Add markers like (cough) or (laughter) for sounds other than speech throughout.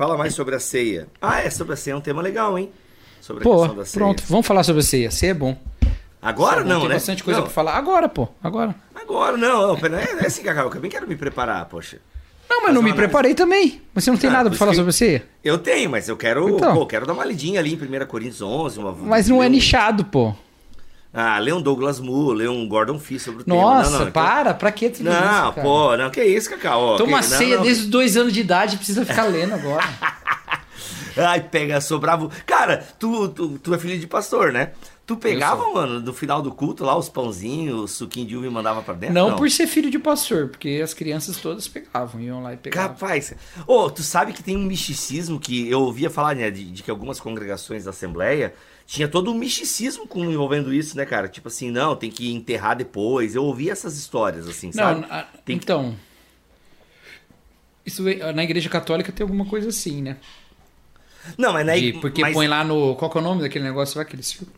Fala mais sobre a ceia. Ah, é, sobre a ceia é um tema legal, hein? Sobre a Pô, questão da ceia. pronto, vamos falar sobre a ceia. Ceia é bom. Agora Ceia é bom, não, Tem né? bastante coisa não, pra falar. Agora, pô, agora. Agora não, não, é, é assim, Cacau, eu também quero me preparar, poxa. Não, mas não me análise. preparei também. Você não tem Ah, nada por pra falar sobre a ceia? Eu tenho, mas eu quero, Então. pô, quero dar uma lidinha ali em 1 Coríntios 11. Uma, Mas não é nichado, pô. Ah, lê um Douglas Moo, lê um Gordon Fee sobre o tema. Nossa, Não, não, então- para, pra que tudo Não, isso, cara? pô, não, que isso, Cacau? Toma que- não, ceia não. desde os dois anos de idade, precisa ficar lendo agora. (laughs) Ai, pega, sobrava. Cara, tu, tu, tu é filho de pastor, né? Tu pegava, sou. mano, no final do culto lá, os pãozinhos, o suquinho de uva e mandava pra dentro? Não, por ser filho de pastor, porque as crianças todas pegavam, iam lá e pegavam. Capaz. Ô, tu sabe que tem um misticismo que eu ouvia falar, né, de, de que algumas congregações da Assembleia tinha todo um misticismo envolvendo isso, né, cara? Tipo assim, não, tem que enterrar depois. Eu ouvi essas histórias, assim, sabe? Não, a- Tem que- então. Isso na igreja católica tem alguma coisa assim, né? Não, mas, né, De- porque mas... põe lá no. Qual que é o nome daquele negócio lá? Aquele círculo?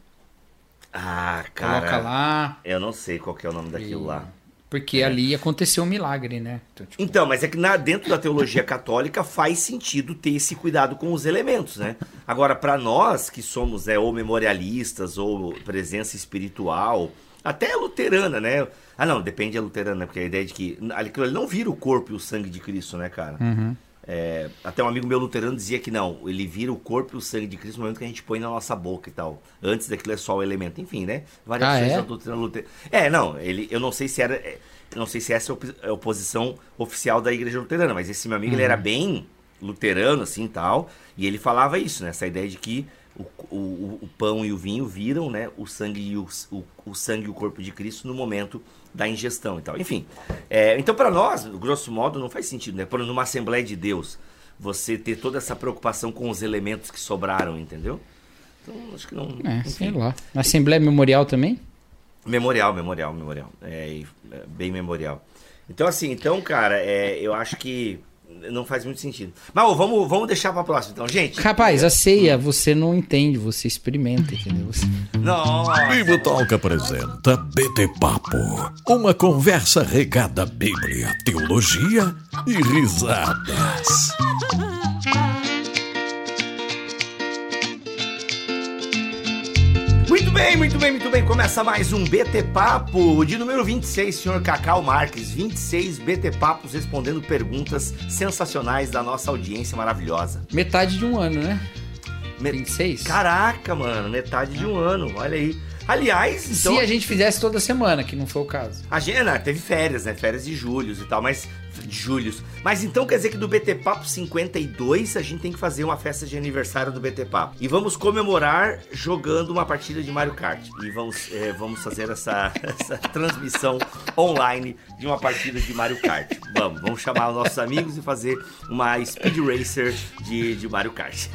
Ah, cara. Coloca lá. Eu não sei qual é o nome daquilo E- lá. Porque ali aconteceu um milagre, né? Então, tipo, Então, mas é que na, dentro da teologia católica faz sentido ter esse cuidado com os elementos, né? Agora, para nós que somos é, ou memorialistas ou presença espiritual, até luterana, né? Ah, não, depende da luterana, né? porque a ideia de que aquilo não vira o corpo e o sangue de Cristo, né, cara? Uhum. É, até um amigo meu luterano dizia que não, ele vira o corpo e o sangue de Cristo no momento que a gente põe na nossa boca e tal. Antes daquilo é só o elemento. Enfim, né? Variações Ah, é? da doutrina luterana. É, não, ele, eu não sei se era. é, eu não sei se essa é a é a oposição oficial da igreja luterana, mas esse meu amigo ele era bem luterano, assim tal. E ele falava isso, né? Essa ideia de que o, o, o pão e o vinho viram, né? O sangue e o, o, o sangue e o corpo de Cristo no momento da ingestão e tal. Enfim. é, então, para nós, grosso modo, não faz sentido, né? Por numa Assembleia de Deus, você ter toda essa preocupação com os elementos que sobraram, entendeu? Então, acho que não. é, enfim. sei lá. Na Assembleia Memorial também? Memorial, memorial, memorial. É, é, bem memorial. Então, assim, então, cara, é, eu acho que não faz muito sentido. Mas ô, vamos, vamos deixar pra próxima, então, gente. Rapaz, a ceia você não entende, você experimenta, entendeu? Você- Não. Bibo Talk apresenta BT Papo. Uma conversa regada a Bíblia, teologia e risadas. Bem, muito bem, muito bem. Começa mais um BT Papo de número 26, senhor Cacau Marques. 26 BT Papos respondendo perguntas sensacionais da nossa audiência maravilhosa. Metade de um ano, né? Me- 26? Caraca, mano, metade de um ano, olha aí. Aliás, então. Se a gente fizesse toda semana, que não foi o caso. A gente não, teve férias, né? Férias de julhos e tal, mas. De julhos. Mas então quer dizer que do BT Papo 52 a gente tem que fazer uma festa de aniversário do BT Papo. E vamos comemorar jogando uma partida de Mario Kart. E vamos, é, vamos fazer essa, (laughs) essa transmissão online de uma partida de Mario Kart. Vamos, vamos chamar os nossos amigos e fazer uma Speed Racer de, de Mario Kart.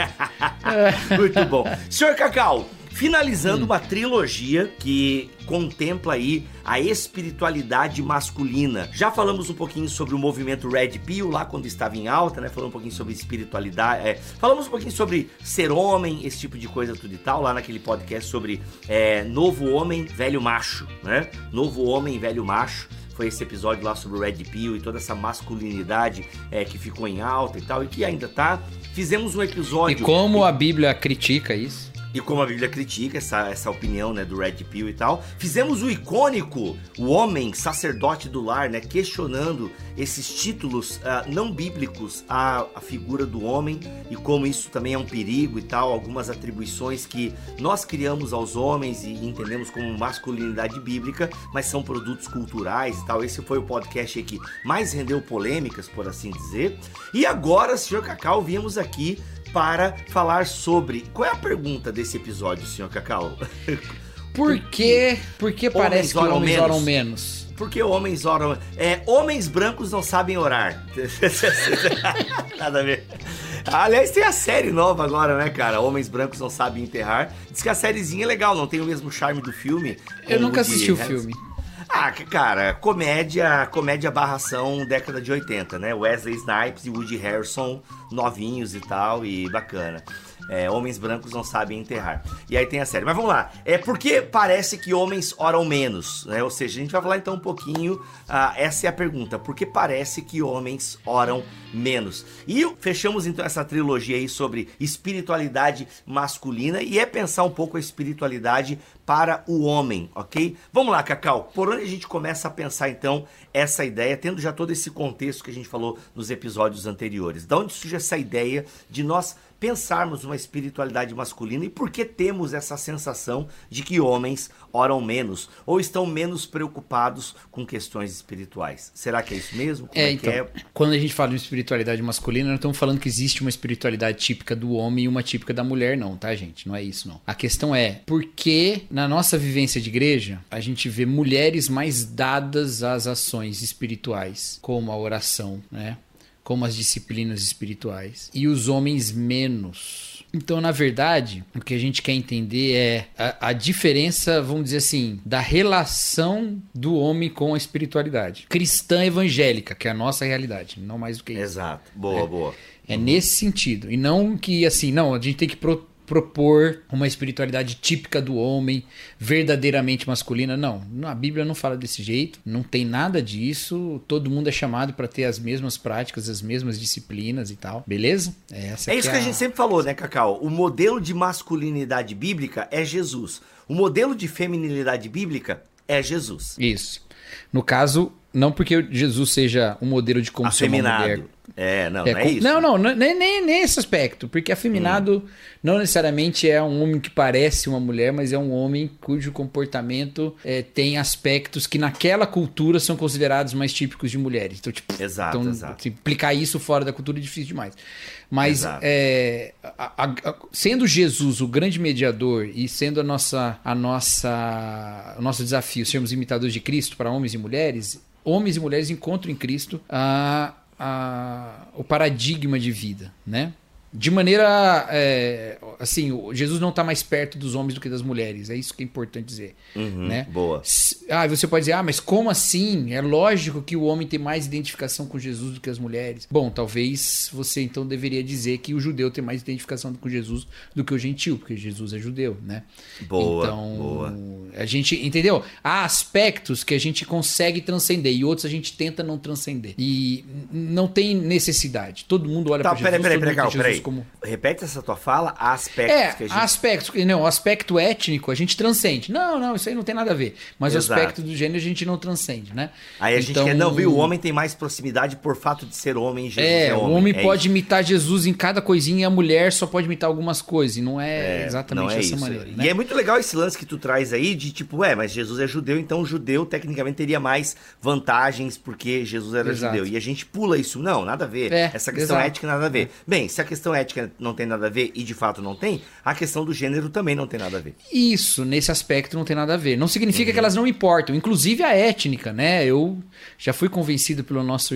(laughs) Muito bom. Senhor Cacau, finalizando uma trilogia que contempla aí a espiritualidade masculina. Já falamos um pouquinho sobre o movimento Red Pill lá quando estava em alta, né? Falamos um pouquinho sobre espiritualidade, é, falamos um pouquinho sobre ser homem, esse tipo de coisa tudo e tal, lá naquele podcast sobre é, novo homem, velho macho, né? Novo homem, velho macho foi esse episódio lá sobre o Red Pill e toda essa masculinidade é, que ficou em alta e tal, e que ainda tá. Fizemos um E episódio. como a Bíblia critica isso? E como a Bíblia critica essa, essa opinião, né, do Red Pill e tal, fizemos o icônico, o homem sacerdote do lar, né, questionando esses títulos ah, não bíblicos à, à figura do homem e como isso também é um perigo e tal, algumas atribuições que nós criamos aos homens e entendemos como masculinidade bíblica, mas são produtos culturais e tal. Esse foi o podcast que mais rendeu polêmicas, por assim dizer. E agora, senhor Cacau, viemos aqui para falar sobre. Qual é a pergunta desse episódio, senhor Cacau? (laughs) Por que, por que parece que homens menos? oram menos? Porque homens oram. É, homens brancos não sabem orar. (laughs) Nada a ver. Aliás, tem a série nova agora, né, cara? Homens brancos não sabem enterrar. Diz que a sériezinha é legal, não tem o mesmo charme do filme. Eu nunca assisti o filme. Ah, cara, comédia, comédia barração década de 80, né? Wesley Snipes e Woody Harrelson novinhos e tal, e bacana. É, homens brancos não sabem enterrar. E aí tem a série. Mas vamos lá. É porque parece que homens oram menos, né? Ou seja, a gente vai falar então um pouquinho. Ah, essa é a pergunta. Por que parece que homens oram menos? E fechamos então essa trilogia aí sobre espiritualidade masculina e é pensar um pouco a espiritualidade para o homem, ok? Vamos lá, Cacau. Por onde a gente começa a pensar então essa ideia, tendo já todo esse contexto que a gente falou nos episódios anteriores? Da onde surge essa ideia de nós pensarmos uma espiritualidade masculina e por que temos essa sensação de que homens oram menos ou estão menos preocupados com questões espirituais. Será que é isso mesmo? É, é então, é? quando a gente fala de espiritualidade masculina, não estamos falando que existe uma espiritualidade típica do homem e uma típica da mulher, não, tá, gente? Não é isso, não. A questão é, por que na nossa vivência de igreja, a gente vê mulheres mais dadas às ações espirituais, como a oração, né? Como as disciplinas espirituais, e os homens menos. Então, na verdade, o que a gente quer entender é a, a, diferença, vamos dizer assim, da relação do homem com a espiritualidade. Cristã evangélica, que é a nossa realidade, não mais do que isso. Exato. Boa, é, boa. É uhum. nesse sentido. E não que, assim, não, a gente tem que pro propor uma espiritualidade típica do homem, verdadeiramente masculina. Não, a Bíblia não fala desse jeito, não tem nada disso. Todo mundo é chamado para ter as mesmas práticas, as mesmas disciplinas e tal. Beleza? Essa é isso que, é a... a gente sempre falou, né, Cacau? O modelo de masculinidade bíblica é Jesus. O modelo de feminilidade bíblica é Jesus. Isso. No caso, não porque Jesus seja um modelo de como ser uma mulher é, não, é, não é isso. Não, não, nem, nem, nem esse aspecto. Porque afeminado hum. não necessariamente é um homem que parece uma mulher, mas é um homem cujo comportamento é, tem aspectos que naquela cultura são considerados mais típicos de mulheres. Então, tipo, exato, então, exato. Explicar isso fora da cultura é difícil demais. Mas é, a, a, sendo Jesus o grande mediador e sendo a nossa, a nossa, o nosso desafio sermos imitadores de Cristo para homens e mulheres, homens e mulheres encontram em Cristo a a, o paradigma de vida, né? De maneira. É, assim, Jesus não está mais perto dos homens do que das mulheres. É isso que é importante dizer. Uhum, né? Boa. Ah, você pode dizer, ah, mas como assim? É lógico que o homem tem mais identificação com Jesus do que as mulheres. Bom, talvez você então deveria dizer que o judeu tem mais identificação com Jesus do que o gentil, porque Jesus é judeu, né? Boa. Então, boa. a gente, entendeu? Há aspectos que a gente consegue transcender e outros a gente tenta não transcender. E não tem necessidade. Todo mundo olha tá, para Jesus. Peraí, peraí, peraí, peraí como. Repete essa tua fala, aspectos é, que a gente. Aspectos, não, o aspecto étnico a gente transcende. Não, não, isso aí não tem nada a ver. Mas Exato. o aspecto do gênero a gente não transcende, né? Aí a gente então, quer, não, viu? O homem tem mais proximidade por fato de ser homem Jesus é, é homem. o homem é pode isso. imitar Jesus em cada coisinha e a mulher só pode imitar algumas coisas. E não é, é exatamente não é dessa isso. maneira. Né? E é muito legal esse lance que tu traz aí de tipo, é, mas Jesus é judeu, então o judeu tecnicamente teria mais vantagens porque Jesus era Exato. judeu. E a gente pula isso. Não, nada a ver. É, Essa questão Exato. ética nada a ver. Bem, se a questão ética não tem nada a ver e de fato não tem, a questão do gênero também não tem nada a ver. Isso, nesse aspecto não tem nada a ver. Não significa uhum. que elas não importam, inclusive a étnica, né? Eu já fui convencido pelo nosso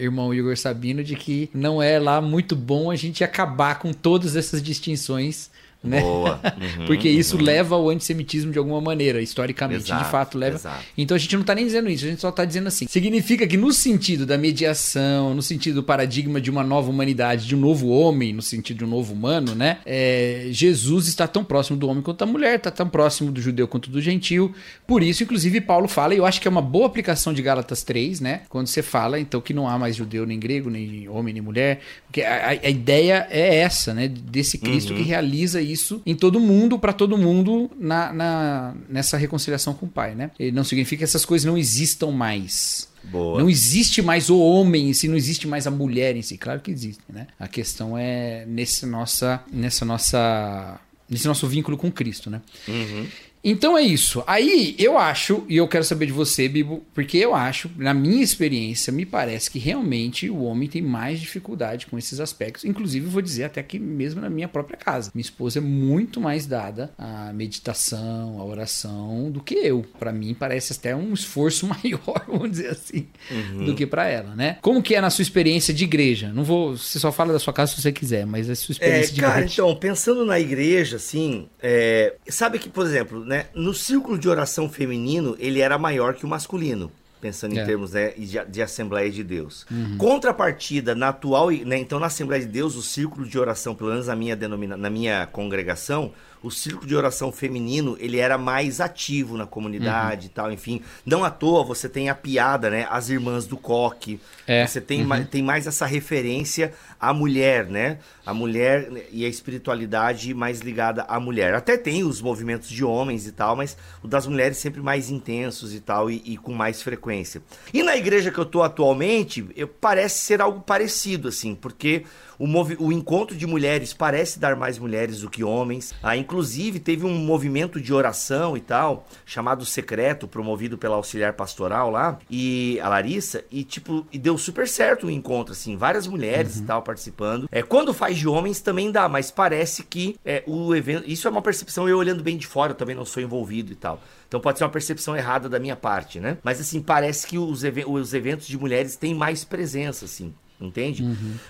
irmão Igor Sabino de que não é lá muito bom a gente acabar com todas essas distinções né? Boa. (laughs) Uhum, Porque isso uhum. leva ao antissemitismo de alguma maneira, historicamente, exato, de fato leva. Exato. Então a gente não está nem dizendo isso, a gente só está dizendo assim. Significa que no sentido da mediação, no sentido do paradigma de uma nova humanidade, de um novo homem, no sentido de um novo humano, né? É, Jesus está tão próximo do homem quanto da mulher, está tão próximo do judeu quanto do gentil. Por isso, inclusive, Paulo fala, e eu acho que é uma boa aplicação de Gálatas 3, né? Quando você fala, então, que não há mais judeu, nem grego, nem homem, nem mulher. Porque a, a ideia é essa, né? Desse Cristo uhum. que realiza isso em todo mundo, para todo mundo, na, na, nessa reconciliação com o Pai, né? E não significa que essas coisas não existam mais. Boa. Não existe mais o homem em si, não existe mais a mulher em si. Claro que existe, né? A questão é nesse nossa, nessa nossa, nesse nosso vínculo com Cristo, né? Uhum. Então é isso. Aí eu acho, e eu quero saber de você, Bibo, porque eu acho, na minha experiência, me parece que realmente o homem tem mais dificuldade com esses aspectos. Inclusive, vou dizer até que mesmo na minha própria casa. Minha esposa é muito mais dada à meditação, à oração do que eu. Para mim, parece até um esforço (laughs) maior, vamos dizer assim, uhum. do que para ela, né? Como que é na sua experiência de igreja? Não vou. Você só fala da sua casa se você quiser, mas a sua experiência é, de cara, igreja. Então, pensando na igreja, assim, é, sabe que, por exemplo, né? No círculo de oração feminino, ele era maior que o masculino pensando em É. termos né, de, de Assembleia de Deus. Contrapartida, na atual, né, então na Assembleia de Deus, o círculo de oração, pelo menos na minha, denomina, na minha congregação, o círculo de oração feminino, ele era mais ativo na comunidade e tal, enfim. Não à toa você tem a piada, né, as irmãs do coque, É. você tem, ma- tem mais essa referência à mulher, né? A mulher e a espiritualidade mais ligada à mulher. Até tem os movimentos de homens e tal, mas o das mulheres sempre mais intensos e tal, e, e com mais frequência. E na igreja que eu tô atualmente, eu, parece ser algo parecido, assim, porque o, o encontro de mulheres parece dar mais mulheres do que homens. Ah, inclusive, teve um movimento de oração e tal, chamado Secreto, promovido pela auxiliar pastoral lá, e a Larissa, e tipo, e deu super certo o encontro, assim, várias mulheres e tal participando. É, quando faz de homens também dá, mas parece que é, o evento. Isso é uma percepção, eu olhando bem de fora, eu também não sou envolvido e tal. Então pode ser uma percepção errada da minha parte, né? Mas assim, parece que os, even- os eventos de mulheres têm mais presença, assim. Entende?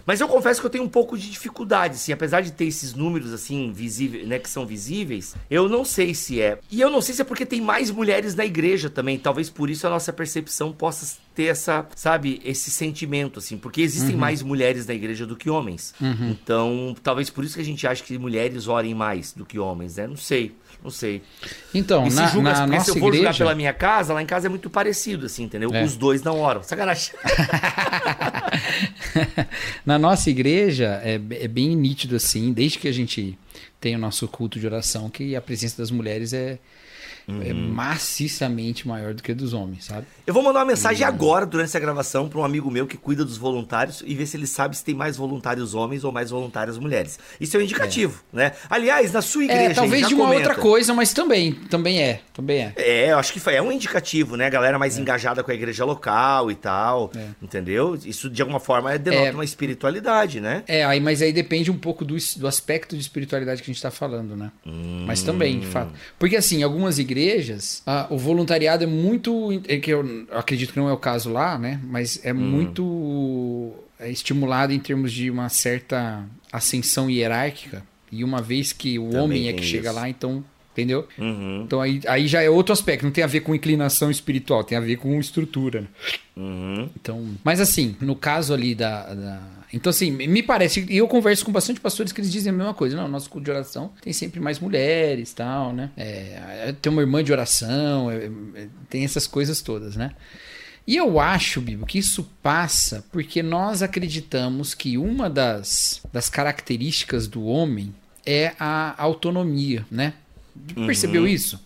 Mas eu confesso que eu tenho um pouco de dificuldade, assim, apesar de ter esses números, assim, visíveis, né, que são visíveis, eu não sei se é. E eu não sei se é porque tem mais mulheres na igreja também, talvez por isso a nossa percepção possa ter essa, sabe, esse sentimento, assim, porque existem mais mulheres na igreja do que homens. Então, talvez por isso que a gente acha que mulheres orem mais do que homens, né? Não sei, não sei. Então, E se na, julga, na nossa se eu for julgar igreja... pela minha casa, lá em casa é muito parecido, assim, entendeu? É. Os dois não oram. Sacanagem. (laughs) Na nossa igreja é, é bem nítido assim, desde que a gente tem o nosso culto de oração, que a presença das mulheres é, é Uhum. maciçamente maior do que a dos homens, sabe? Eu vou mandar uma mensagem Hum. agora, durante essa gravação, para um amigo meu que cuida dos voluntários e ver se ele sabe se tem mais voluntários homens ou mais voluntárias mulheres. Isso é um indicativo, né? Aliás, na sua igreja. É, talvez de uma comenta. outra coisa, mas também, também é, também é. É, eu acho que foi, é um indicativo, né? A galera mais engajada com a igreja local e tal, É. entendeu? Isso de alguma forma denota É. uma espiritualidade, né? É, aí, mas aí depende um pouco do, do aspecto de espiritualidade que a gente está falando, né? Mas também, de fato. Porque assim, algumas igrejas, ah, o voluntariado é muito. É que eu acredito que não é o caso lá, né? Mas é muito é, estimulado em termos de uma certa ascensão hierárquica. E uma vez que o Também homem é que chega isso. lá, então. Entendeu? Uhum, Então aí, aí já é outro aspecto, não tem a ver com inclinação espiritual, tem a ver com estrutura. né? uhum. Então, mas assim, no caso ali da, da- Então, assim, me parece. E eu converso com bastante pastores que eles dizem a mesma coisa. Não, nosso culto de oração tem sempre mais mulheres tal, né? É, tem uma irmã de oração, é, é, tem essas coisas todas, né? E eu acho, Bibo, que isso passa porque nós acreditamos que uma das, das características do homem é a autonomia, né? Percebeu isso?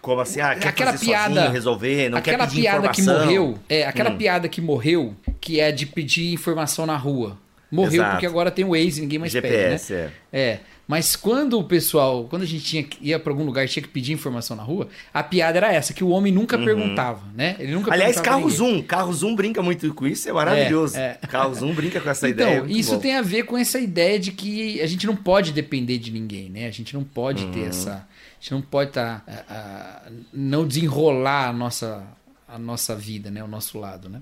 Como assim? Ah, quer aquela fazer piada, sozinho, resolver, não aquela quer pedir piada que informação. morreu, é aquela Hum. piada que morreu, que é de pedir informação na rua. Morreu Exato. porque agora tem o Waze, ninguém mais GPS, pede, né? é. É, mas quando o pessoal, quando a gente tinha, ia pra algum lugar e tinha que pedir informação na rua, a piada era essa, que o homem nunca perguntava, né? Ele nunca Uhum. Aliás, Carro. Zoom. Carro Zoom brinca muito com isso, é maravilhoso. É, Carro Zoom brinca com essa Então, ideia. é muito isso bom. tem a ver com essa ideia de que a gente não pode depender de ninguém, né? A gente não pode ter Uhum. essa. A gente não pode tá, a- a- não desenrolar a nossa, a nossa vida, né? O nosso lado, né?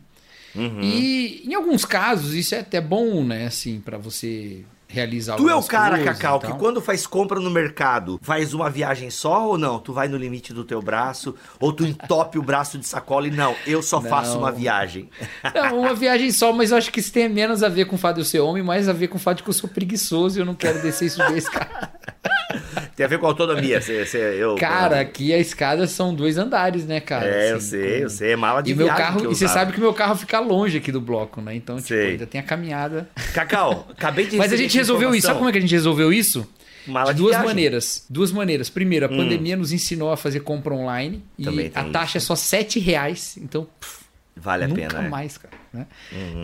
Uhum. E em alguns casos isso é até bom, né? Assim, para você realizar Tu é o cara, coisas Cacau, que tal. quando faz compra no mercado, faz uma viagem só ou não? Tu vai no limite do teu braço, ou tu entope o braço de sacola e não, eu só Não. faço uma viagem. (laughs) Não, uma viagem só, mas eu acho que isso tem menos a ver com o fato de eu ser homem, mais a ver com o fato de que eu sou preguiçoso e eu não quero descer isso desse cara. (laughs) Tem a ver com autonomia. Cê, cê- eu, Cara, aqui a escada são dois andares, né, cara? É, eu Assim, sei, com- eu sei. É mala de E meu carro, eu e você sabe que meu carro fica longe aqui do bloco, né? Então, tipo, Sei. ainda tem a caminhada. Cacau, acabei de Mas a gente resolveu isso. Sabe informação. como é que a gente resolveu isso? Mala de duas viagem. Hum. maneiras. Duas maneiras. Primeiro, a pandemia nos ensinou a fazer compra online e Também tem a taxa é só 7 reais. Então, pff, Vale a nunca pena, né? mais, cara. né?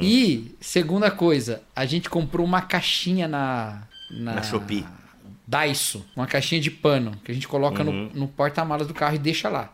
E, segunda coisa, a gente comprou uma caixinha na... Na, Na Shopee. Daiso, uma caixinha de pano que a gente coloca Uhum. no, no porta-malas do carro e deixa lá.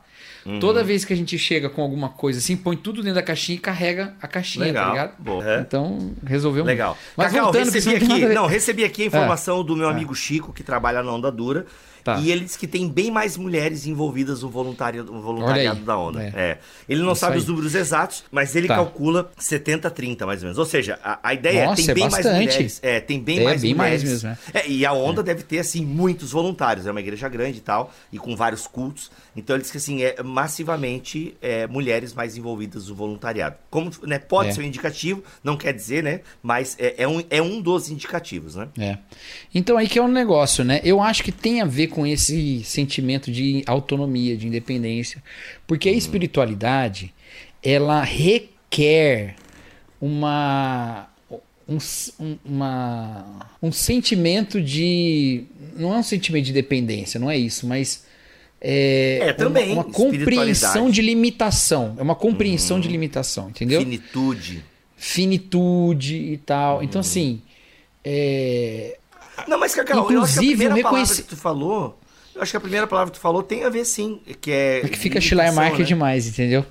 Toda vez que a gente chega com alguma coisa assim, põe tudo dentro da caixinha e carrega a caixinha, Legal, tá ligado? boa. Então, resolveu muito. Legal. Mas Cacau, voltando, recebi aqui, não, recebi aqui a (laughs) informação do É. meu amigo Chico, que trabalha na Onda Dura. Tá. E ele diz que tem bem mais mulheres envolvidas no voluntariado, no voluntariado da onda. É. É. Ele não Isso sabe aí. os números exatos, mas ele Tá. calcula 70-30 mais ou menos. Ou seja, a, a ideia Nossa, é tem é bem mais bastante. mulheres. É, tem bem É, mais bem mais mulheres. mesmo, É, e a onda deve ter, assim, muitos voluntários. É uma igreja grande e tal, e com vários cultos. Então ele diz que, assim, é massivamente é, mulheres mais envolvidas no voluntariado. Como, né, pode É. ser um indicativo, não quer dizer, né? Mas é, é um, é um dos indicativos, né? É. Então aí que é um negócio, né? Eu acho que tem a ver com esse sentimento de autonomia, de independência, porque a espiritualidade ela requer uma um, um- uma, um sentimento de não é um sentimento de dependência, não é isso, mas é, É, também, uma, uma compreensão de limitação, é uma compreensão de limitação, entendeu? Finitude. Finitude e tal. Então assim, é, Não, mas Cacau, eu acho que a Inclusive, primeira palavra que tu falou, eu acho que a primeira palavra que tu falou tem a ver sim, que é... É que fica Schleiermacher né? demais, entendeu?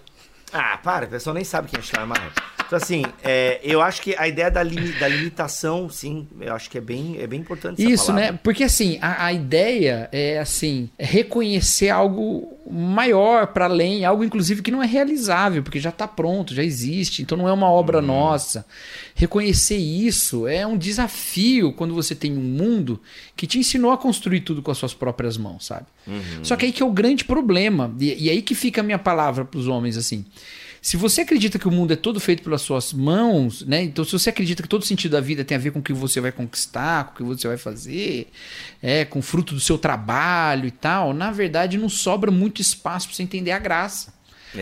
Ah, para, o pessoal nem sabe quem é Schleiermacher. Então, assim, é, eu acho que a ideia da, limi- da limitação, sim, eu acho que é bem, é bem importante Isso, palavra. né? Porque assim, a, a ideia é assim, é reconhecer algo maior para além, algo inclusive que não é realizável, porque já está pronto, já existe, então não é uma obra Uhum. nossa. Reconhecer isso é um desafio quando você tem um mundo que te ensinou a construir tudo com as suas próprias mãos, sabe? Uhum. Só que aí que é o grande problema, e, e aí que fica a minha palavra para os homens assim. Se você acredita que o mundo é todo feito pelas suas mãos, né? Então, se você acredita que todo sentido da vida tem a ver com o que você vai conquistar, com o que você vai fazer, é, com o fruto do seu trabalho e tal, na verdade não sobra muito espaço para você entender a graça.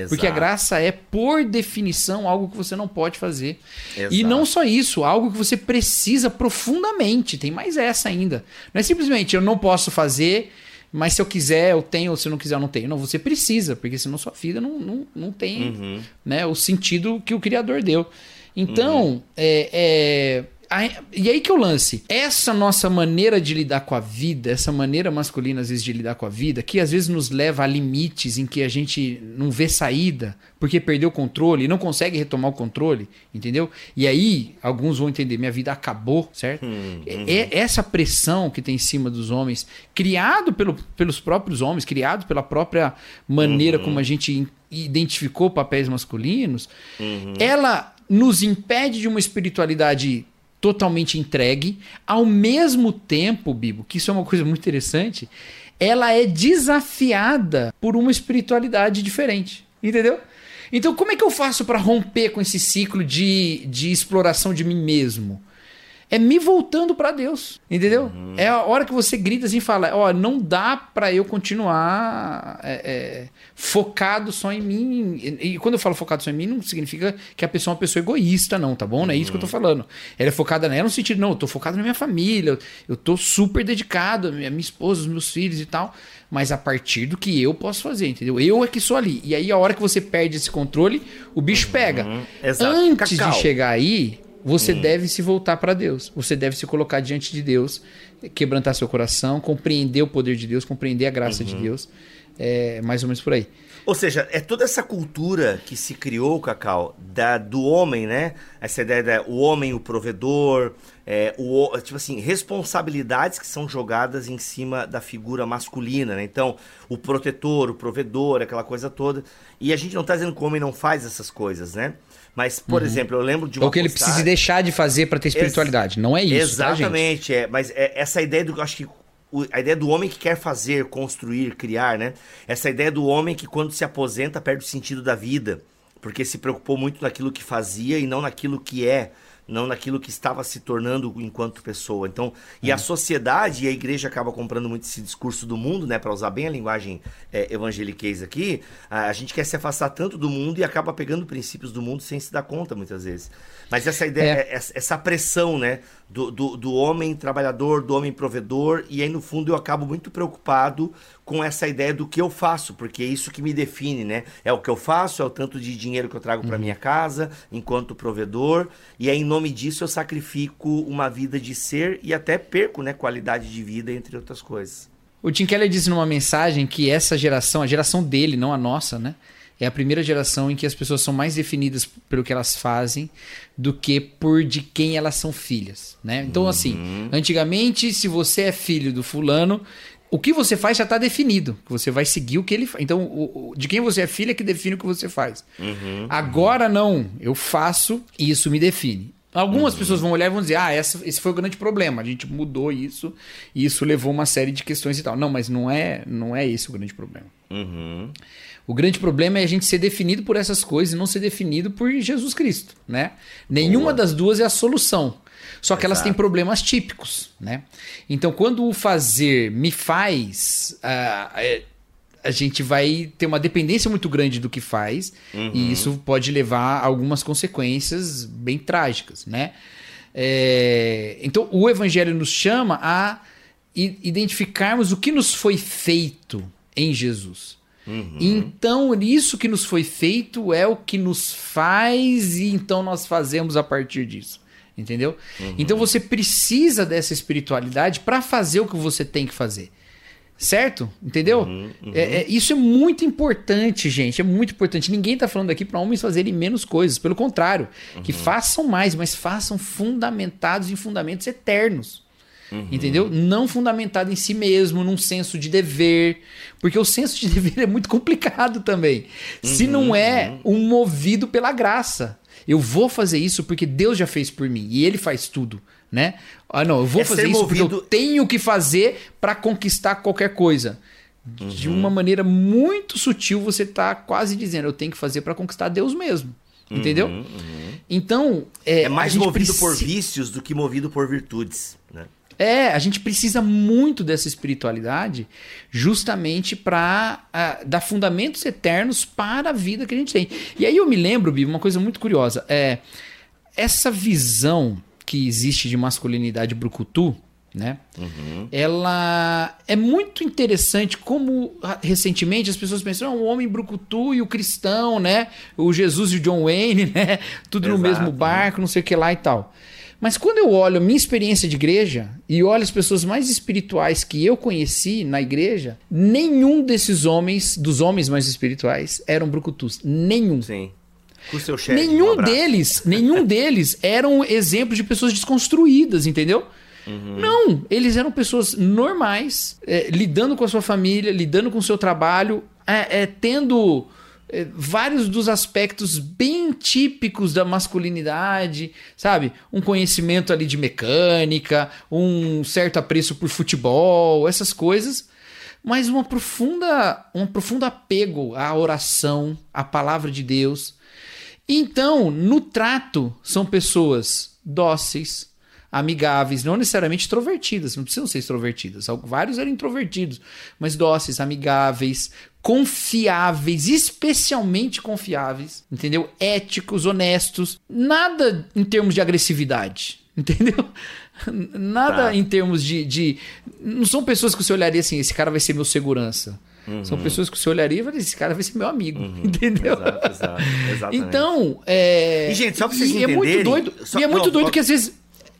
Porque a Exato. graça é, por definição, algo que você não pode fazer. E Exato. não só isso, algo que você precisa profundamente. Tem mais essa ainda. Não é simplesmente eu não posso fazer, mas se eu quiser, eu tenho, ou se eu não quiser, eu não tenho. Não, você precisa, porque senão sua vida não, não, não tem Uhum. né, o sentido que o Criador deu. Então, é, é, a- e aí que eu lance. Essa nossa maneira de lidar com a vida, essa maneira masculina, às vezes, de lidar com a vida, que às vezes nos leva a limites em que a gente não vê saída, porque perdeu o controle e não consegue retomar o controle, entendeu? E aí, alguns vão entender, minha vida acabou, certo? É, é essa pressão que tem em cima dos homens, criado pelo, pelos próprios homens, criado pela própria maneira como a gente identificou papéis masculinos, ela nos impede de uma espiritualidade totalmente entregue, ao mesmo tempo, Bibo, que isso é uma coisa muito interessante, ela é desafiada por uma espiritualidade diferente, entendeu? Então, como é que eu faço para romper com esse ciclo de, de exploração de mim mesmo? É me voltando para Deus, entendeu? É a hora que você grita assim e fala: Ó, não dá para eu continuar é, é, focado só em mim. E, e quando eu falo focado só em mim, não significa que a pessoa é uma pessoa egoísta, não, tá bom? Não é isso que eu tô falando. Ela é focada nela no sentido, não, eu tô focado na minha família, eu, eu tô super dedicado, a minha, minha esposa, os meus filhos e tal. Mas a partir do que eu posso fazer, entendeu? Eu é que sou ali. E aí, a hora que você perde esse controle, o bicho pega. Exato. Antes Cacau. de chegar aí, você deve se voltar para Deus. Você deve se colocar diante de Deus, quebrantar seu coração, compreender o poder de Deus, compreender a graça de Deus. É mais ou menos por aí. Ou seja, é toda essa cultura que se criou, Cacau, da, do homem, né? Essa ideia da o homem, o provedor, é, o, tipo assim, responsabilidades que são jogadas em cima da figura masculina, né? Então, o protetor, o provedor, aquela coisa toda. E a gente não tá dizendo que o homem não faz essas coisas, né? Mas, por exemplo, eu lembro de uma Ou que ele postagem- precisa deixar de fazer para ter espiritualidade. Não é isso, tá? Exatamente, é, mas é, essa ideia do. Acho que o- a ideia do homem que quer fazer, construir, criar, né? Essa ideia do homem que quando se aposenta perde o sentido da vida, porque se preocupou muito naquilo que fazia e não naquilo que é, não naquilo que estava se tornando enquanto pessoa. Então, e É. a sociedade e a igreja acaba comprando muito esse discurso do mundo, né? Para usar bem a linguagem é, evangeliquez aqui, a, a gente quer se afastar tanto do mundo e acaba pegando princípios do mundo sem se dar conta muitas vezes. Mas essa ideia, É. essa essa pressão, né? Do, do, do homem trabalhador, do homem provedor, e aí no fundo eu acabo muito preocupado com essa ideia do que eu faço, porque é isso que me define, né? É o que eu faço, é o tanto de dinheiro que eu trago para minha casa, enquanto provedor, e aí em nome disso eu sacrifico uma vida de ser e até perco, né? Qualidade de vida, entre outras coisas. O Tim Keller disse numa mensagem que essa geração, a geração dele, não a nossa, né? É a primeira geração em que as pessoas são mais definidas pelo que elas fazem do que por de quem elas são filhas, né? Então, assim, antigamente, se você é filho do fulano, o que você faz já está definido. Você vai seguir o que ele faz. Então, o, o, de quem você é filho é que define o que você faz. Uhum, Agora não, eu faço e isso me define. Algumas uhum. pessoas vão olhar e vão dizer: ah, essa, esse foi o grande problema. A gente mudou isso e isso levou uma série de questões e tal. Não, mas não é, não é esse o grande problema. Uhum. O grande problema é a gente ser definido por essas coisas e não ser definido por Jesus Cristo, né? Nenhuma Boa. das duas é a solução. Só que Exato. elas têm problemas típicos, né? Então, quando o fazer me faz, uh, a gente vai ter uma dependência muito grande do que faz uhum. e isso pode levar a algumas consequências bem trágicas, né? É, então, o Evangelho nos chama a identificarmos o que nos foi feito em Jesus. Uhum. Então, isso que nos foi feito é o que nos faz e então nós fazemos a partir disso. Entendeu? Uhum. Então você precisa dessa espiritualidade para fazer o que você tem que fazer. Certo? Entendeu? Uhum, uhum. É, é, isso é muito importante, gente. É muito importante. Ninguém está falando aqui para homens fazerem menos coisas. Pelo contrário, que uhum. façam mais, mas façam fundamentados em fundamentos eternos. Uhum. Entendeu? Não fundamentado em si mesmo, num senso de dever. Porque o senso de (laughs) dever é muito complicado também. Se não uhum, é um movido pela graça. Eu vou fazer isso porque Deus já fez por mim e Ele faz tudo, né? Ah, não, eu vou é fazer isso movido... porque eu tenho que fazer para conquistar qualquer coisa. Uhum. De uma maneira muito sutil, você tá quase dizendo: eu tenho que fazer para conquistar Deus mesmo. Entendeu? Uhum, uhum. Então. É, é mais movido precisa... por vícios do que movido por virtudes. Né? É, a gente precisa muito dessa espiritualidade justamente para uh, ah, dar fundamentos eternos para a vida que a gente tem. E aí eu me lembro, Bibi, uma coisa muito curiosa. É, essa visão que existe de masculinidade brucutu, né? Uhum. Ela é muito interessante como ah, recentemente as pessoas pensam, ah, o homem brucutu e o cristão, né? O Jesus e o John Wayne, (laughs) né? Tudo Exato, no mesmo barco, não sei o que lá e tal. Mas quando eu olho a minha experiência de igreja e olho as pessoas mais espirituais que eu conheci na igreja, nenhum desses homens, dos homens mais espirituais, eram brucutus. Nenhum. Sim. Com seu chefe. Nenhum um deles, nenhum (laughs) deles eram exemplos de pessoas desconstruídas, entendeu? Uhum. Não, eles eram pessoas normais, é, lidando com a sua família, lidando com o seu trabalho, é, é, tendo vários dos aspectos bem típicos da masculinidade, sabe? Um conhecimento ali de mecânica, um certo apreço por futebol, essas coisas, mas uma profunda, um profundo apego à oração, à palavra de Deus. Então, no trato, são pessoas dóceis, amigáveis, não necessariamente extrovertidas, não precisam ser extrovertidas. Vários eram introvertidos, mas dóceis, amigáveis, confiáveis, especialmente confiáveis, entendeu? Éticos, honestos, nada em termos de agressividade, (laughs) entendeu? Nada tá. em termos de, de. Não são pessoas que você olharia assim, esse cara vai ser meu segurança. Uhum. São pessoas que você olharia e falaria, esse cara vai ser meu amigo, uhum. (laughs) entendeu? Exato, exato, exatamente. Então, é... E, gente, só pra vocês e entenderem... É muito doido, só... E é muito não, doido que às vezes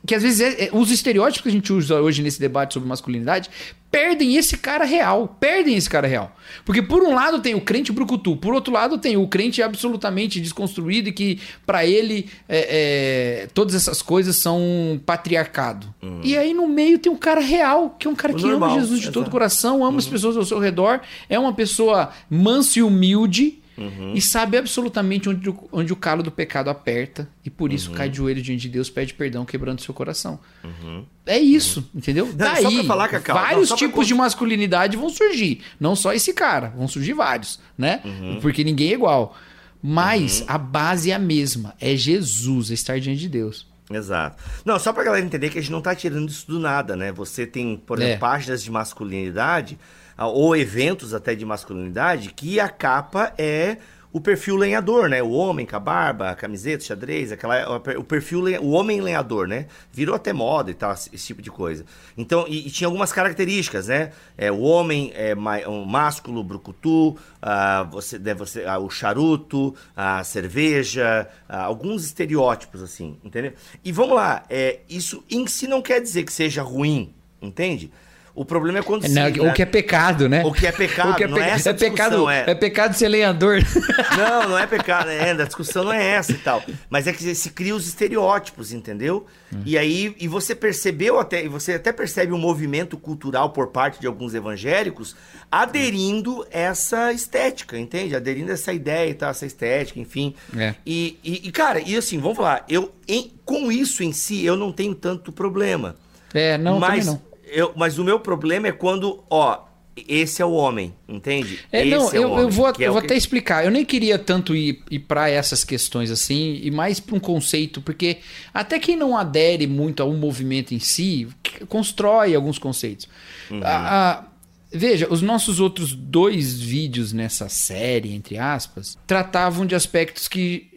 que às vezes é, é, os estereótipos que a gente usa hoje nesse debate sobre masculinidade perdem esse cara real. Perdem esse cara real. Porque por um lado tem o crente brucutu, por outro lado tem o crente absolutamente desconstruído e que para ele é, é, todas essas coisas são patriarcado. Uhum. E aí no meio tem um cara real, que é um cara o que normal, ama Jesus de todo o coração, ama uhum. as pessoas ao seu redor, é uma pessoa mansa e humilde Uhum. E sabe absolutamente onde, onde o calo do pecado aperta. E por isso uhum. cai de joelho diante de Deus, pede perdão, quebrando seu coração. Uhum. É isso, uhum. entendeu? Não, Daí, falar, Cacau, vários não, tipos pra... de masculinidade vão surgir. Não só esse cara, vão surgir vários, né? Uhum. Porque ninguém é igual. Mas uhum. a base é a mesma. É Jesus, é estar diante de Deus. Exato. Não, só pra galera entender que a gente não tá tirando isso do nada, né? Você tem, por exemplo, é. páginas de masculinidade ou eventos até de masculinidade, que a capa é o perfil lenhador, né? O homem com a barba, a camiseta, xadrez, aquela, o perfil, o homem lenhador, né? Virou até moda e tal, esse tipo de coisa. Então, e, e tinha algumas características, né? É, o homem é um másculo, brucutu, uh, você, né, você, uh, o charuto, a cerveja, uh, alguns estereótipos, assim, entendeu? E vamos lá, é, isso em si não quer dizer que seja ruim, entende? O problema é quando É, não, sim, o né? que é pecado, né? O que é pecado, (laughs) O que é, não é é pecado, discussão, é. é pecado ser lenhador. (laughs) Não, não é pecado, é, a discussão não é essa e tal. Mas é que se cria os estereótipos, entendeu? E aí, e você percebeu até, e você até percebe um movimento cultural por parte de alguns evangélicos aderindo essa estética, entende? Aderindo essa ideia e tal, essa estética, enfim. É. E, e, e, cara, e assim, vamos falar, eu, em- com isso em si, eu não tenho tanto problema. É, não, mas, não. Eu, mas o meu problema é quando, ó, esse é o homem, entende? É, não, é o eu, homem, eu vou, é eu o vou que- até explicar. Eu nem queria tanto ir, ir para essas questões assim, e mais para um conceito, porque até quem não adere muito ao movimento em si, constrói alguns conceitos. Uhum. A- a- veja, os nossos outros dois vídeos nessa série, entre aspas, tratavam de aspectos que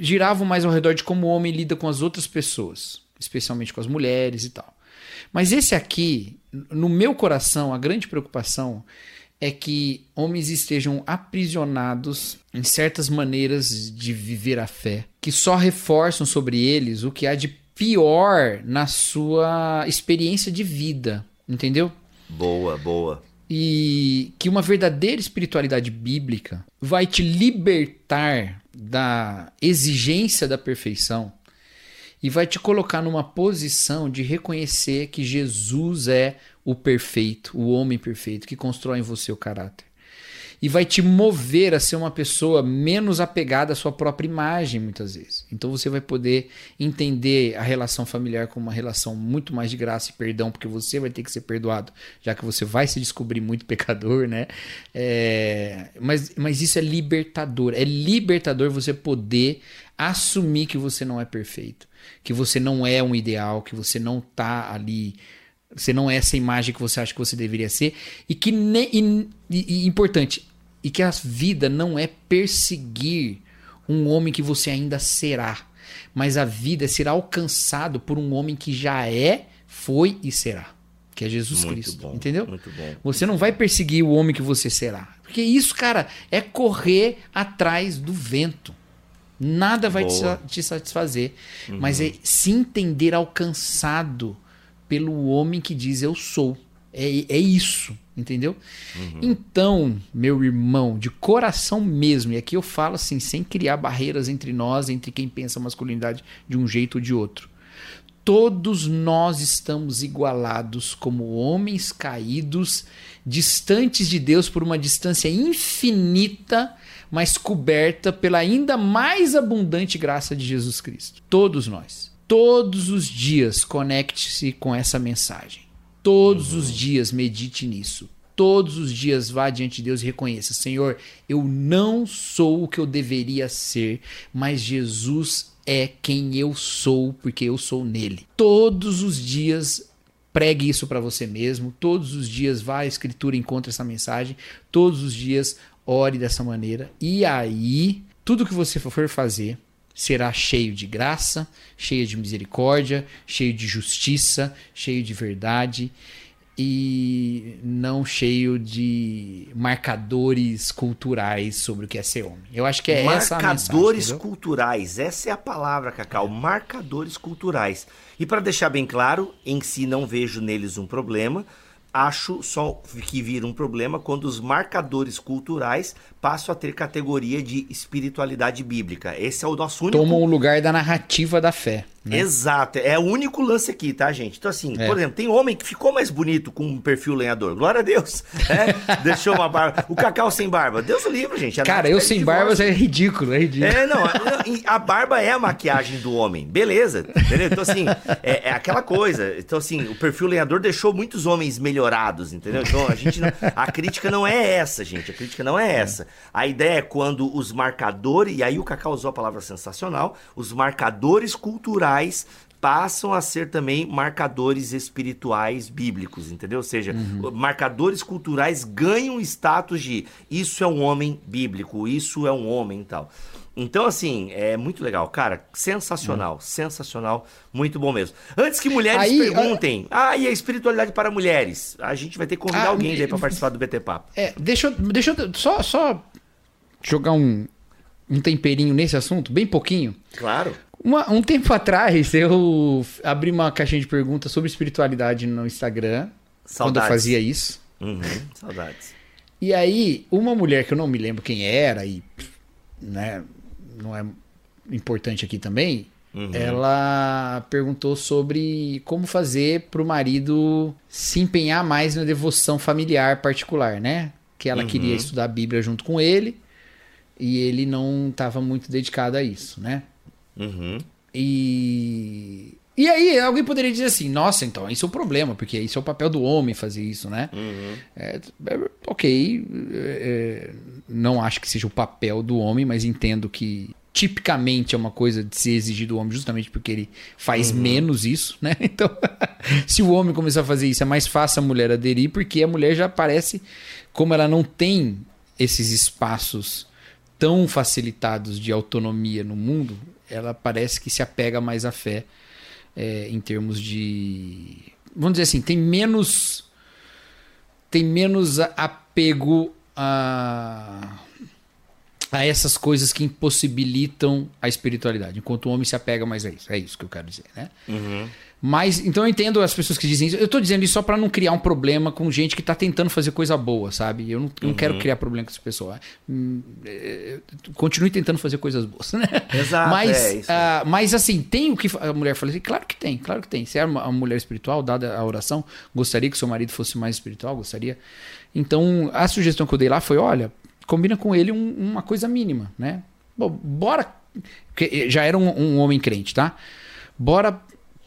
giravam mais ao redor de como o homem lida com as outras pessoas, especialmente com as mulheres e tal. Mas esse aqui, no meu coração, a grande preocupação é que homens estejam aprisionados em certas maneiras de viver a fé, que só reforçam sobre eles o que há de pior na sua experiência de vida, entendeu? Boa, boa. E que uma verdadeira espiritualidade bíblica vai te libertar da exigência da perfeição e vai te colocar numa posição de reconhecer que Jesus é o perfeito, o homem perfeito que constrói em você o caráter. E vai te mover a ser uma pessoa menos apegada à sua própria imagem, muitas vezes. Então você vai poder entender a relação familiar como uma relação muito mais de graça e perdão, porque você vai ter que ser perdoado, já que você vai se descobrir muito (laughs) pecador, né? É, mas, mas isso é libertador. É libertador você poder assumir que você não é perfeito, que você não é um ideal, que você não tá ali você não é essa imagem que você acha que você deveria ser. E que, ne, e, e, e importante, e que a vida não é perseguir um homem que você ainda será. Mas a vida é ser alcançado por um homem que já é, foi e será. Que é Jesus Muito Cristo. bom, entendeu? muito bom. Você não vai perseguir o homem que você será. Porque isso, cara, é correr atrás do vento. Nada vai te, te satisfazer. Mas é se entender alcançado pelo homem que diz eu sou. É, é isso, entendeu? Então, meu irmão, de coração mesmo, e aqui eu falo assim, sem criar barreiras entre nós, entre quem pensa a masculinidade de um jeito ou de outro. Todos nós estamos igualados como homens caídos, distantes de Deus por uma distância infinita, mas coberta pela ainda mais abundante graça de Jesus Cristo. Todos nós. Todos os dias conecte-se com essa mensagem. Todos os dias medite nisso. Todos os dias vá diante de Deus e reconheça: Senhor, eu não sou o que eu deveria ser, mas Jesus é quem eu sou, porque eu sou nele. Todos os dias pregue isso para você mesmo. Todos os dias vá à escritura e encontre essa mensagem. Todos os dias ore dessa maneira. E aí, tudo que você for fazer será cheio de graça, cheio de misericórdia, cheio de justiça, cheio de verdade e não cheio de marcadores culturais sobre o que é ser homem. Eu acho que é essa a mensagem. Marcadores culturais, essa é a palavra, Cacau. Marcadores culturais. E para deixar bem claro, em si não vejo neles um problema. Acho só que vira um problema quando os marcadores culturais passam a ter categoria de espiritualidade bíblica. Esse é o nosso único Tomam o lugar da narrativa da fé. Né? Exato, é o único lance aqui, tá, gente? Então, assim, É. por exemplo, tem homem que ficou mais bonito com um perfil lenhador. Glória a Deus. né? (laughs) Deixou uma barba. O Cacau sem barba. Deus o livre, gente. A Cara, Nath eu sem barbas é ridículo, é ridículo. É, não, a- a barba é a maquiagem do homem, beleza, entendeu? Então, assim, é, é aquela coisa. Então, assim, o perfil lenhador deixou muitos homens melhorados, entendeu? Então, a gente não, a crítica não é essa, gente, a crítica não é essa. A ideia é quando os marcadores, e aí o Cacau usou a palavra sensacional, os marcadores culturais passam a ser também marcadores espirituais bíblicos, entendeu? Ou seja, marcadores culturais ganham status de isso é um homem bíblico, isso é um homem e tal. Então, assim, é muito legal. Cara, sensacional, sensacional, muito bom mesmo. Antes que mulheres Aí, perguntem, ah, e a espiritualidade para mulheres? A gente vai ter que convidar Ah, alguém me- para participar do BT Papo. É, deixa eu, deixa eu só, só jogar um, um temperinho nesse assunto, bem pouquinho. Claro. Uma- um tempo atrás, eu abri uma caixinha de perguntas sobre espiritualidade no Instagram. quando eu fazia isso. Uhum, saudades. (laughs) E aí, uma mulher que eu não me lembro quem era, e né, não é importante aqui também, uhum. ela perguntou sobre como fazer para o marido se empenhar mais na devoção familiar particular, né? Que ela uhum. queria estudar a Bíblia junto com ele e ele não estava muito dedicado a isso, né? Uhum. E e aí, alguém poderia dizer assim: nossa, então, isso é o um problema, porque isso é o papel do homem fazer isso, né? Uhum. É, é, ok, é, não acho que seja o papel do homem, mas entendo que tipicamente é uma coisa de se exigir do homem justamente porque ele faz uhum. menos isso, né? (laughs) Então, (laughs) se o homem começar a fazer isso, é mais fácil a mulher aderir, porque a mulher já parece, como ela não tem esses espaços tão facilitados de autonomia no mundo, ela parece que se apega mais à fé é, em termos de. Vamos dizer assim, tem menos. Tem menos apego a, a essas coisas que impossibilitam a espiritualidade, enquanto o homem se apega mais a isso. É isso que eu quero dizer, né? Uhum. Mas, então eu entendo as pessoas que dizem isso. Eu estou dizendo isso só para não criar um problema com gente que está tentando fazer coisa boa, sabe? Eu não, eu não quero uhum. criar problema com essa pessoa. Hum, é, continue tentando fazer coisas boas, (laughs) né? Exato. Mas, é isso. Uh, mas assim, tem o que a mulher fala assim? Claro que tem, claro que tem. Se é uma mulher espiritual, dada a oração, gostaria que seu marido fosse mais espiritual, gostaria. Então, a sugestão que eu dei lá foi: olha, combina com ele um, uma coisa mínima, né? Bom, bora. Porque já era um, um homem crente, tá? Bora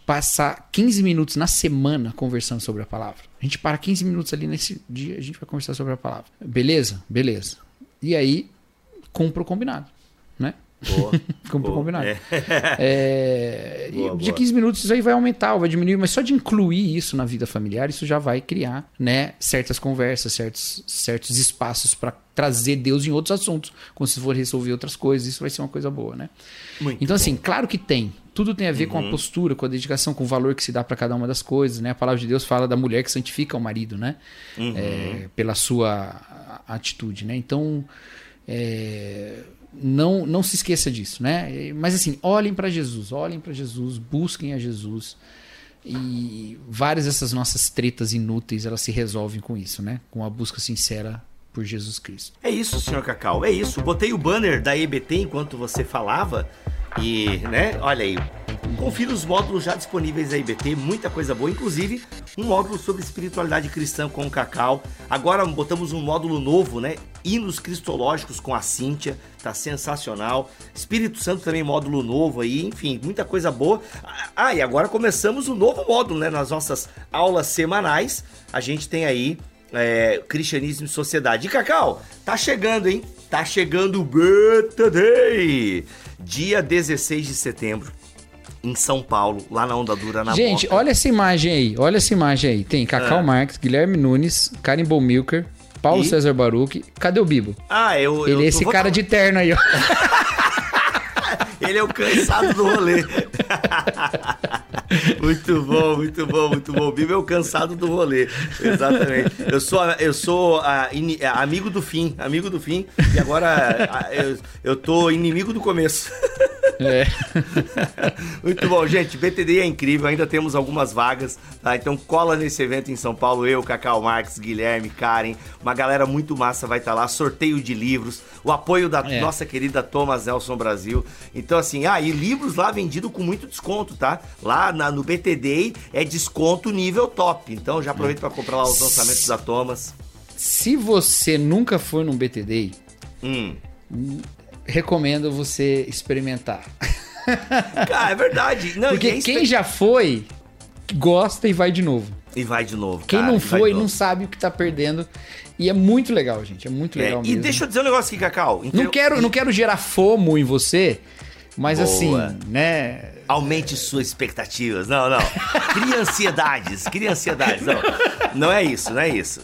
passar 15 minutos na semana conversando sobre a palavra. A gente para 15 minutos ali nesse dia, a gente vai conversar sobre a palavra. Beleza? Beleza. E aí, cumpra o combinado? Boa. (laughs) cumpra o combinado. É. É, boa, de boa. 15 minutos isso aí vai aumentar, vai diminuir, mas só de incluir isso na vida familiar, isso já vai criar, né, certas conversas, certos, certos espaços para trazer Deus em outros assuntos, quando se for resolver outras coisas, isso vai ser uma coisa boa, né? Muito então, assim, claro que tem. Tudo tem a ver uhum. com a uhum. postura, com a dedicação, com o valor que se dá para cada uma das coisas, né? A palavra de Deus fala da mulher que santifica o marido, né? Uhum. É, pela sua atitude, né? Então, é, não, não se esqueça disso, né? Mas assim, olhem para Jesus, olhem para Jesus, busquem a Jesus. E várias dessas nossas tretas inúteis, elas se resolvem com isso, né? Com a busca sincera por Jesus Cristo. É isso, senhor Cacau, é isso. Botei o banner da EBT enquanto você falava e, né, olha aí. Confira os módulos já disponíveis da IBT, muita coisa boa, inclusive um módulo sobre espiritualidade cristã com o Cacau. Agora botamos um módulo novo, né? Hinos cristológicos com a Cíntia, tá sensacional. Espírito Santo também módulo novo aí, enfim, muita coisa boa. Ah, e agora começamos o um novo módulo, né? Nas nossas aulas semanais, a gente tem aí é, Cristianismo e Sociedade. E Cacau, tá chegando, hein? Tá chegando o Beta Day! Dia 16 de setembro, em São Paulo, lá na Onda Dura, na Gente, Moca. olha essa imagem aí, olha essa imagem aí. Tem Cacau ah. Marques, Guilherme Nunes, Karim Milker, Paulo e? César Baruch. Cadê o Bibo? Ah, eu. Ele eu é esse cara de terno aí, ó. (laughs) Ele é o cansado do rolê. (laughs) muito bom, muito bom, muito bom. O Bibo é o cansado do rolê. Exatamente. Eu sou, eu sou a, amigo do fim, amigo do fim. E agora a, eu, eu tô inimigo do começo. (laughs) É. (laughs) Muito bom, gente. BTD é incrível, ainda temos algumas vagas, tá? Então cola nesse evento em São Paulo. Eu, Cacau Marques, Guilherme, Karen, uma galera muito massa vai estar tá lá. Sorteio de livros, o apoio da é. nossa querida Thomas Nelson Brasil. Então, assim, ah, e livros lá vendido com muito desconto, tá? Lá na, no BTD é desconto nível top. Então já aproveita para comprar lá os lançamentos da Thomas. Se você nunca foi num BTD, hum recomendo você experimentar. Cara, (laughs) é verdade. Não, Porque é quem já foi, gosta e vai de novo. E vai de novo. Quem cara, não foi, não sabe o que tá perdendo. E é muito legal, gente. É muito legal é, mesmo. E deixa eu dizer um negócio aqui, Cacau. Não, quero, não quero gerar fomo em você, mas Boa. assim, né? Aumente suas expectativas. Não, não. Cria ansiedades. Cria ansiedades. Não, não é isso, não é isso.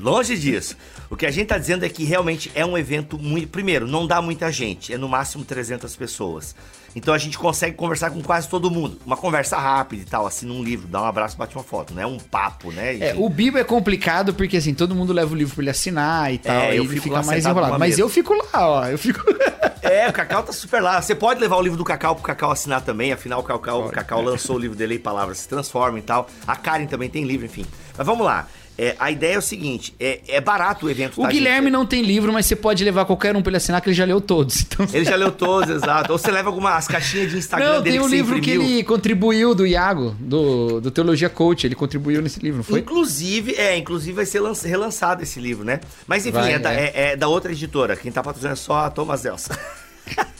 Longe disso. O que a gente tá dizendo é que realmente é um evento muito. Primeiro, não dá muita gente, é no máximo 300 pessoas. Então a gente consegue conversar com quase todo mundo. Uma conversa rápida e tal, assina um livro, dá um abraço, bate uma foto, não é um papo, né? É, o Bibo é complicado porque assim, todo mundo leva o livro pra ele assinar e tal, é, eu fico fica mais enrolado. Mas eu fico lá, ó, eu fico. (laughs) é, o Cacau tá super lá. Você pode levar o livro do Cacau pro Cacau assinar também, afinal o Cacau, o Cacau lançou o livro dele e Palavras se transformam e tal. A Karen também tem livro, enfim. Mas vamos lá. É, a ideia é o seguinte: é, é barato o evento. O tá, Guilherme gente? não tem livro, mas você pode levar qualquer um pra ele assinar, que ele já leu todos. (laughs) Então... Ele já leu todos, exato. Ou você leva algumas caixinhas de Instagram Não, dele tem um que livro que ele contribuiu do Iago, do, do Teologia Coach. Ele contribuiu nesse livro, não foi? Inclusive, é, inclusive vai ser lança- relançado esse livro, né? Mas enfim, Vai, é, da, é. é- é da outra editora. Quem tá patrocinando é só a Thomas Elsa. (laughs)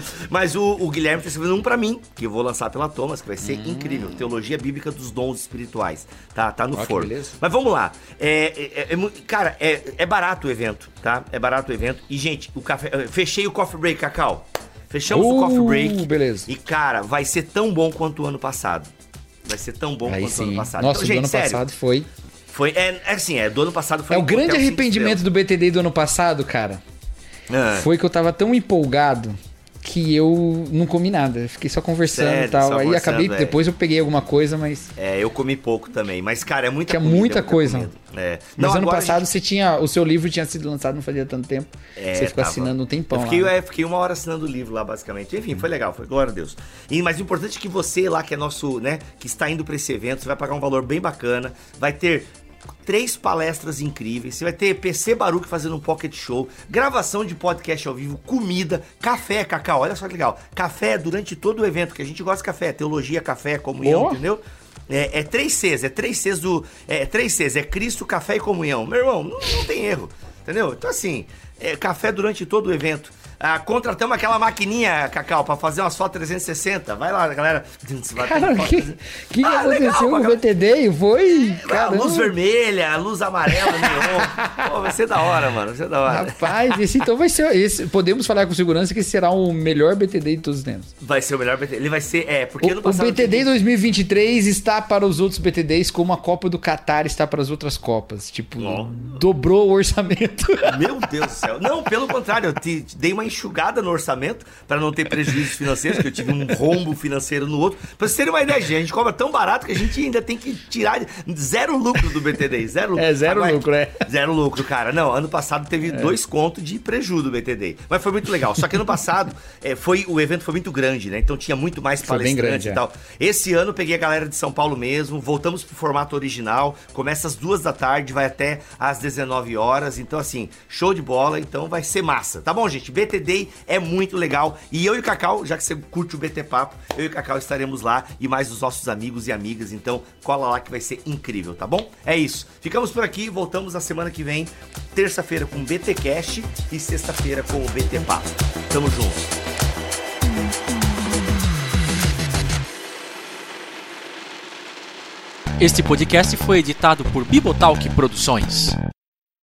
(laughs) Mas o, o Guilherme tá escrevendo um pra mim, que eu vou lançar pela Thomas, que vai ser incrível. Teologia Bíblica dos Dons Espirituais. Tá, tá no que forno. Mas vamos lá. É, é- é mu- cara, é, é barato o evento, tá? É barato o evento. E, gente, o café. eu Fechei o coffee break, Cacau. Fechamos o Uh, coffee break. beleza. E, cara, vai ser tão bom quanto o ano passado. Vai ser tão bom Aí quanto o ano sim. passado. Nossa, Então, gente, ano sério, passado foi. foi, é, é assim, é, do ano passado foi É o grande arrependimento do BTD do ano passado, cara. Ah, Foi que eu tava tão empolgado que eu não comi nada. Fiquei só conversando Sério, e tal. Aí acabei, é. depois eu peguei alguma coisa, mas. É, eu comi pouco também, mas cara, é muita Tinha comida, muita coisa. comida. É. Mas ano passado gente- você tinha. O seu livro tinha sido lançado não fazia tanto tempo. É, você ficou tava. assinando um tempão Eu fiquei, lá. é, fiquei uma hora assinando o livro lá, basicamente. Enfim, foi legal, foi glória a Deus. E, mas o importante é que você lá, que é nosso, né, que está indo para esse evento, você vai pagar um valor bem bacana, vai ter três palestras incríveis, você vai ter PC Baruch fazendo um pocket show, gravação de podcast ao vivo, comida, café, cacau, olha só que legal. Café durante todo o evento, que a gente gosta de café, teologia, café, comunhão, Boa. entendeu? É, é três Cs, é três Cs do. É três Cs, é Cristo, café e comunhão. Meu irmão, não, não tem erro. Entendeu? Então, assim, é, café durante todo o evento. Ah, contratamos aquela maquininha, Cacau, pra fazer umas fotos 360. Vai lá, galera. (laughs) Cara, foto que, 360. que, Ah, aconteceu legal, com o. BTD? Foi. Ah, Caramba. luz vermelha, luz amarela, (laughs) neon. Pô, vai ser da hora, mano. Vai ser da hora. Rapaz, esse então vai ser. Esse, podemos falar com segurança que será o melhor BTD de todos os tempos. Vai ser o melhor BTD. Ele vai ser. É, porque O, ano o passado. BTD teve- 2023 está para os outros BTDs como a Copa do Qatar está para as outras Copas. Tipo, Ó. dobrou o orçamento. Meu Deus do céu. Não, pelo contrário, eu te, te dei uma enxugada no orçamento para não ter prejuízos financeiros, porque eu tive um rombo financeiro no outro. Pra vocês terem uma ideia, gente, a gente cobra tão barato que a gente ainda tem que tirar zero lucro do BTD. Zero lucro. É, zero Agora, lucro, é. Zero lucro, cara. Não, ano passado teve dois contos de prejuízo do BTD. Mas foi muito legal. Só que ano passado é, foi, o evento foi muito grande, né? Então tinha muito mais Foi bem palestrante grande, e é. tal. Esse ano eu peguei a galera de São Paulo mesmo, voltamos pro formato original, começa às duas da tarde, vai até às 19 horas. Então, assim, show de bola, então vai ser massa. Tá bom, gente? BTD é muito legal. E eu e o Cacau, já que você curte o BT Papo, eu e o Cacau estaremos lá e mais os nossos amigos e amigas. Então, cola lá que vai ser incrível, tá bom? É isso. Ficamos por aqui, voltamos na semana que vem, terça-feira com o BT Cast e sexta-feira com o BT Papo. Tamo junto. Este podcast foi editado por Bibotalk Produções.